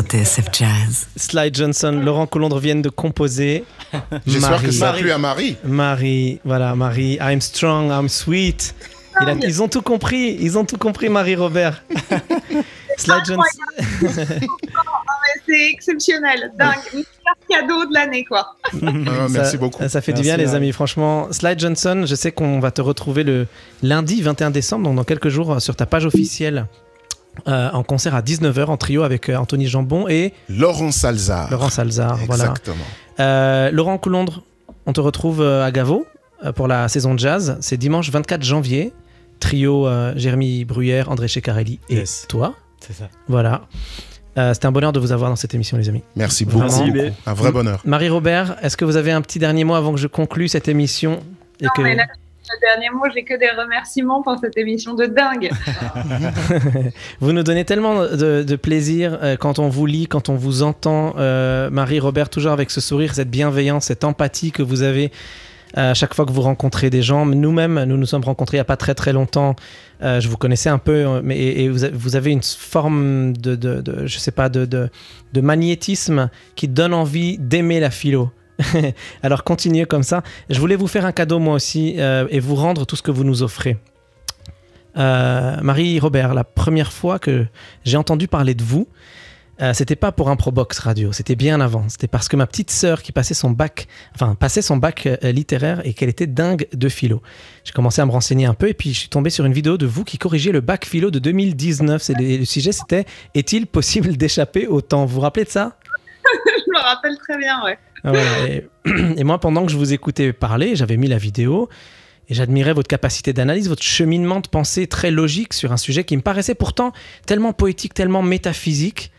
Sur TSF Jazz. Sly Johnson, Laurent Coulondre viennent de composer. J'espère Marie. que ça a plu à Marie. Marie, voilà, Marie, I'm strong, I'm sweet. Il a- ils ont tout compris, ils ont tout compris, Marie-Robert. [LAUGHS] Sly Johnson. [LAUGHS] C'est exceptionnel, dingue. Meilleur cadeau de l'année, quoi. Ah, merci ça, beaucoup. Ça fait du bien, les amis. Franchement, Sly Johnson, je sais qu'on va te retrouver le lundi 21 décembre, donc dans quelques jours, sur ta page officielle, euh, en concert à 19h, en trio avec euh, Anthony Jambon et Laurent Salzar. Laurent Salzar. Voilà. Exactement. Euh, Laurent Coulondre, on te retrouve à Gavo pour la saison de jazz. C'est dimanche 24 janvier. Trio euh, Jérémy Bruyère, André Ceccarelli et Yes. toi. C'est ça. Voilà. Euh, C'était un bonheur de vous avoir dans cette émission, les amis. Merci beaucoup. Merci. Un vrai bonheur. Marie-Robert, est-ce que vous avez un petit dernier mot avant que je conclue cette émission et Non, que... le dernier mot, j'ai que des remerciements pour cette émission de dingue. [LAUGHS] Vous nous donnez tellement de, plaisir euh, quand on vous lit, quand on vous entend. Euh, Marie-Robert, toujours avec ce sourire, cette bienveillance, cette empathie que vous avez euh, à chaque fois que vous rencontrez des gens. Nous-mêmes, nous nous sommes rencontrés il n'y a pas très très longtemps. Je vous connaissais un peu, mais et, vous, avez une forme de, de, de- sais pas, de magnétisme qui donne envie d'aimer la philo. [LAUGHS] Alors continuez comme ça. Je voulais vous faire un cadeau moi aussi euh, et vous rendre tout ce que vous nous offrez. Euh, Marie-Robert, la première fois que j'ai entendu parler de vous, euh, c'était pas pour un Probox Radio, c'était bien avant. C'était parce que ma petite sœur qui passait son bac, enfin passait son bac euh, littéraire et qu'elle était dingue de philo. J'ai commencé à me renseigner un peu et puis je suis tombé sur une vidéo de vous qui corrigiez le bac philo de 2019. C'est le, le sujet c'était est-il possible [LAUGHS] d'échapper au temps? Vous vous rappelez de ça? Me rappelle très bien, ouais. ah, [CLEARS THROAT] et, moi, pendant que je vous écoutais parler, j'avais mis la vidéo et j'admirais votre capacité d'analyse, votre cheminement de pensée très logique sur un sujet qui me paraissait pourtant tellement poétique, tellement métaphysique.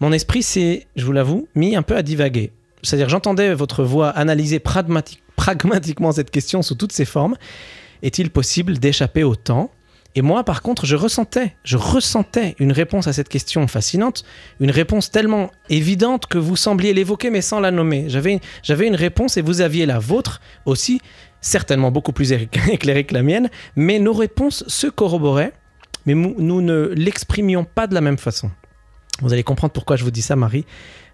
Mon esprit s'est, je vous l'avoue, mis un peu à divaguer. C'est-à-dire, j'entendais votre voix analyser pragmatique- pragmatiquement cette question sous toutes ses formes. Est-il possible d'échapper au temps? Et moi, par contre, je ressentais, je ressentais une réponse à cette question fascinante, une réponse tellement évidente que vous sembliez l'évoquer mais sans la nommer. J'avais, j'avais une réponse et vous aviez la vôtre aussi, certainement beaucoup plus [LAUGHS] éclairée que la mienne, mais nos réponses se corroboraient, mais nous, nous ne l'exprimions pas de la même façon. Vous allez comprendre pourquoi je vous dis ça, Marie.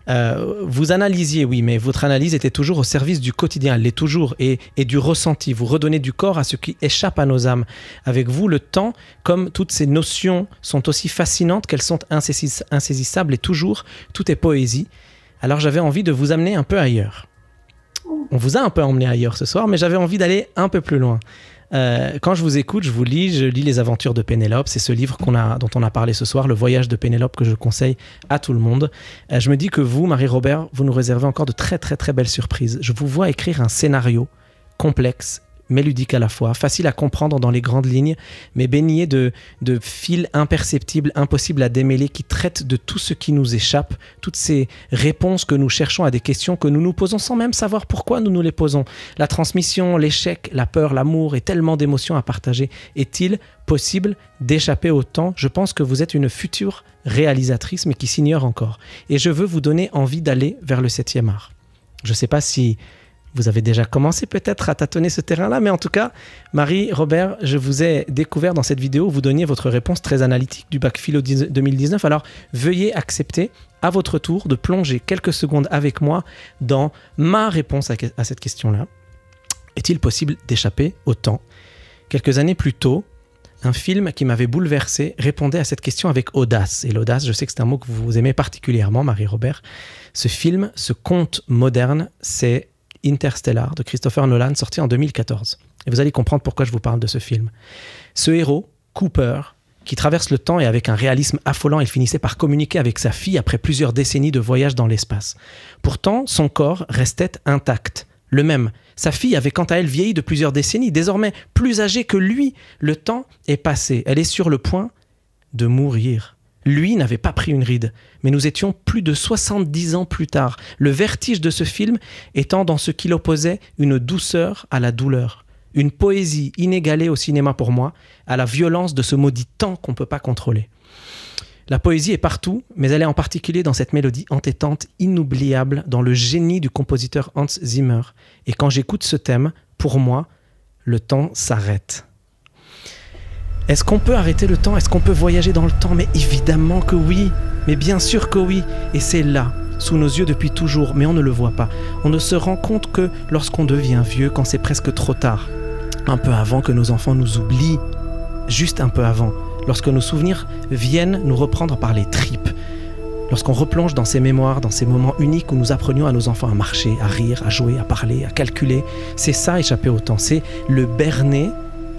Euh, vous analysiez, oui, mais votre analyse était toujours au service du quotidien, elle l'est toujours, et, et, du ressenti. Vous redonnez du corps à ce qui échappe à nos âmes. Avec vous, le temps, comme toutes ces notions, sont aussi fascinantes qu'elles sont insaisissables, et toujours, tout est poésie. Alors j'avais envie de vous amener un peu ailleurs. On vous a un peu emmené ailleurs ce soir, mais j'avais envie d'aller un peu plus loin. Euh, quand je vous écoute, je vous lis, je lis Les Aventures de Pénélope. C'est ce livre qu'on a, dont on a parlé ce soir, Le Voyage de Pénélope, que je conseille à tout le monde. Euh, je me dis que vous, Marie-Robert, vous nous réservez encore de très très très belles surprises. Je vous vois écrire un scénario complexe mais ludique à la fois, facile à comprendre dans les grandes lignes, mais baigné de, de fils imperceptibles, impossibles à démêler, qui traitent de tout ce qui nous échappe, toutes ces réponses que nous cherchons à des questions que nous nous posons sans même savoir pourquoi nous nous les posons. La transmission, l'échec, la peur, l'amour et tellement d'émotions à partager. Est-il possible d'échapper au temps? Je pense que vous êtes une future réalisatrice, mais qui s'ignore encore. Et je veux vous donner envie d'aller vers le septième art. Je ne sais pas si vous avez déjà commencé peut-être à tâtonner ce terrain-là, mais en tout cas, Marie, Robert, je vous ai découvert dans cette vidéo, vous donniez votre réponse très analytique du bac philo 2019, alors veuillez accepter à votre tour de plonger quelques secondes avec moi dans ma réponse à, cette question-là. Est-il possible d'échapper au temps? Quelques années plus tôt, un film qui m'avait bouleversé répondait à cette question avec audace. Et l'audace, je sais que c'est un mot que vous aimez particulièrement, Marie-Robert. Ce film, ce conte moderne, c'est Interstellar de Christopher Nolan, sorti en 2014. Et vous allez comprendre pourquoi je vous parle de ce film. Ce héros, Cooper, qui traverse le temps et avec un réalisme affolant, il finissait par communiquer avec sa fille après plusieurs décennies de voyage dans l'espace. Pourtant, son corps restait intact, le même. Sa fille avait quant à elle vieilli de plusieurs décennies, désormais plus âgée que lui. Le temps est passé, elle est sur le point de mourir. Lui n'avait pas pris une ride, mais nous étions plus de 70 ans plus tard, le vertige de ce film étant dans ce qu'il opposait une douceur à la douleur, une poésie inégalée au cinéma pour moi, à la violence de ce maudit temps qu'on ne peut pas contrôler. La poésie est partout, mais elle est en particulier dans cette mélodie entêtante, inoubliable, dans le génie du compositeur Hans Zimmer. Et quand j'écoute ce thème, pour moi, le temps s'arrête. Est-ce qu'on peut arrêter le temps? Est-ce qu'on peut voyager dans le temps? Mais évidemment que oui. Mais bien sûr que oui. Et c'est là, sous nos yeux depuis toujours, mais on ne le voit pas. On ne se rend compte que lorsqu'on devient vieux, quand c'est presque trop tard. Un peu avant que nos enfants nous oublient. Juste un peu avant. Lorsque nos souvenirs viennent nous reprendre par les tripes. Lorsqu'on replonge dans ces mémoires, dans ces moments uniques où nous apprenions à nos enfants à marcher, à rire, à jouer, à parler, à calculer, c'est ça échapper au temps. C'est le berner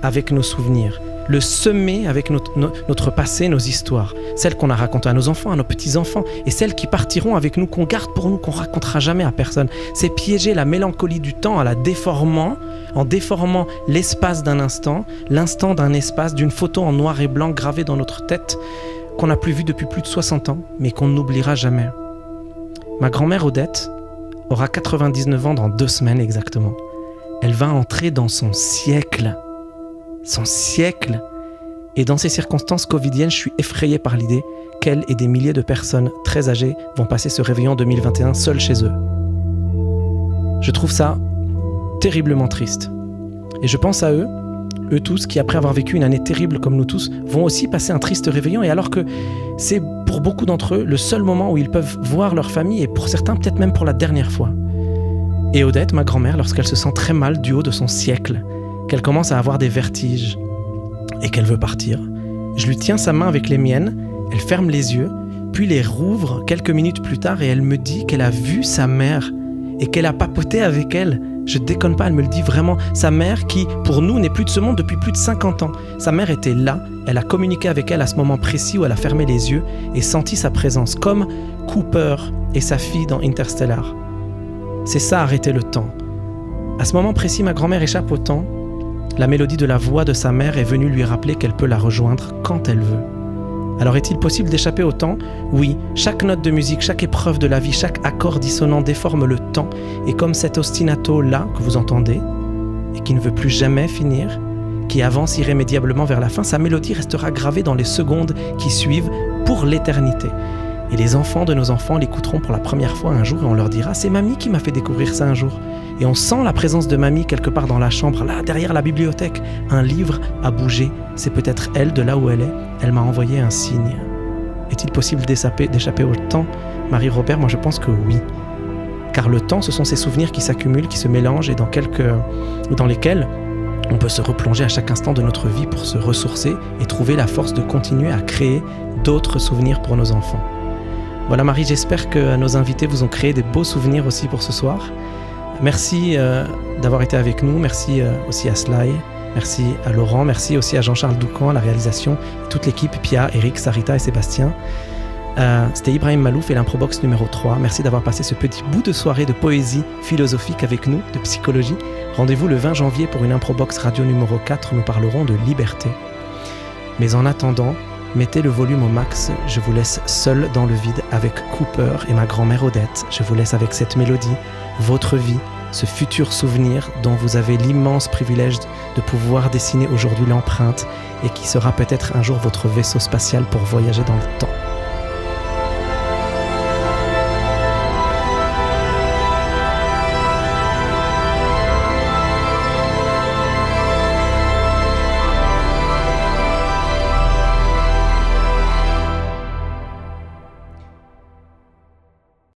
avec nos souvenirs le semer avec notre, passé, nos histoires, celles qu'on a racontées à nos enfants, à nos petits-enfants, et celles qui partiront avec nous, qu'on garde pour nous, qu'on racontera jamais à personne. C'est piéger la mélancolie du temps en la déformant, en déformant l'espace d'un instant, l'instant d'un espace, d'une photo en noir et blanc gravée dans notre tête, qu'on n'a plus vue depuis plus de 60 ans, mais qu'on n'oubliera jamais. Ma grand-mère Odette aura 99 ans dans deux semaines exactement. Elle va entrer dans son siècle son siècle. Et dans ces circonstances covidiennes, je suis effrayé par l'idée qu'elle et des milliers de personnes très âgées vont passer ce réveillon 2021 seuls chez eux. Je trouve ça terriblement triste. Et je pense à eux, eux tous qui, après avoir vécu une année terrible comme nous tous, vont aussi passer un triste réveillon, et alors que c'est pour beaucoup d'entre eux le seul moment où ils peuvent voir leur famille, et pour certains peut-être même pour la dernière fois. Et Odette, ma grand-mère, lorsqu'elle se sent très mal du haut de son siècle, qu'elle commence à avoir des vertiges et qu'elle veut partir. Je lui tiens sa main avec les miennes, elle ferme les yeux, puis les rouvre quelques minutes plus tard et elle me dit qu'elle a vu sa mère et qu'elle a papoté avec elle. Je déconne pas, elle me le dit vraiment. Sa mère qui, pour nous, n'est plus de ce monde depuis plus de 50 ans. Sa mère était là, elle a communiqué avec elle à ce moment précis où elle a fermé les yeux et senti sa présence, comme Cooper et sa fille dans Interstellar. C'est ça arrêter le temps. À ce moment précis, ma grand-mère échappe au temps la mélodie de la voix de sa mère est venue lui rappeler qu'elle peut la rejoindre quand elle veut. Alors est-il possible d'échapper au temps? Oui, chaque note de musique, chaque épreuve de la vie, chaque accord dissonant déforme le temps, et comme cet ostinato-là que vous entendez, et qui ne veut plus jamais finir, qui avance irrémédiablement vers la fin, sa mélodie restera gravée dans les secondes qui suivent pour l'éternité. Et les enfants de nos enfants l'écouteront pour la première fois un jour et on leur dira C'est mamie qui m'a fait découvrir ça un jour. Et on sent la présence de mamie quelque part dans la chambre, là, derrière la bibliothèque. Un livre a bougé. C'est peut-être elle de là où elle est. Elle m'a envoyé un signe. Est-il possible d'échapper au temps? Marie-Robert, moi je pense que oui. Car le temps, ce sont ces souvenirs qui s'accumulent, qui se mélangent et dans, dans lesquels on peut se replonger à chaque instant de notre vie pour se ressourcer et trouver la force de continuer à créer d'autres souvenirs pour nos enfants. Voilà Marie, j'espère que nos invités vous ont créé des beaux souvenirs aussi pour ce soir. Merci euh, d'avoir été avec nous, merci euh, aussi à Sly, merci à Laurent, merci aussi à Jean-Charles Doucan à la réalisation, toute l'équipe, Pia, Eric, Sarita et Sébastien. Euh, c'était Ibrahim Malouf et l'improbox numéro 3. Merci d'avoir passé ce petit bout de soirée de poésie philosophique avec nous, de psychologie. Rendez-vous le 20 janvier pour une improbox radio numéro 4. Nous parlerons de liberté. Mais en attendant, mettez le volume au max. Je vous laisse seul dans le vide avec Cooper et ma grand-mère Odette. Je vous laisse avec cette mélodie, votre vie, ce futur souvenir dont vous avez l'immense privilège de pouvoir dessiner aujourd'hui l'empreinte et qui sera peut-être un jour votre vaisseau spatial pour voyager dans le temps.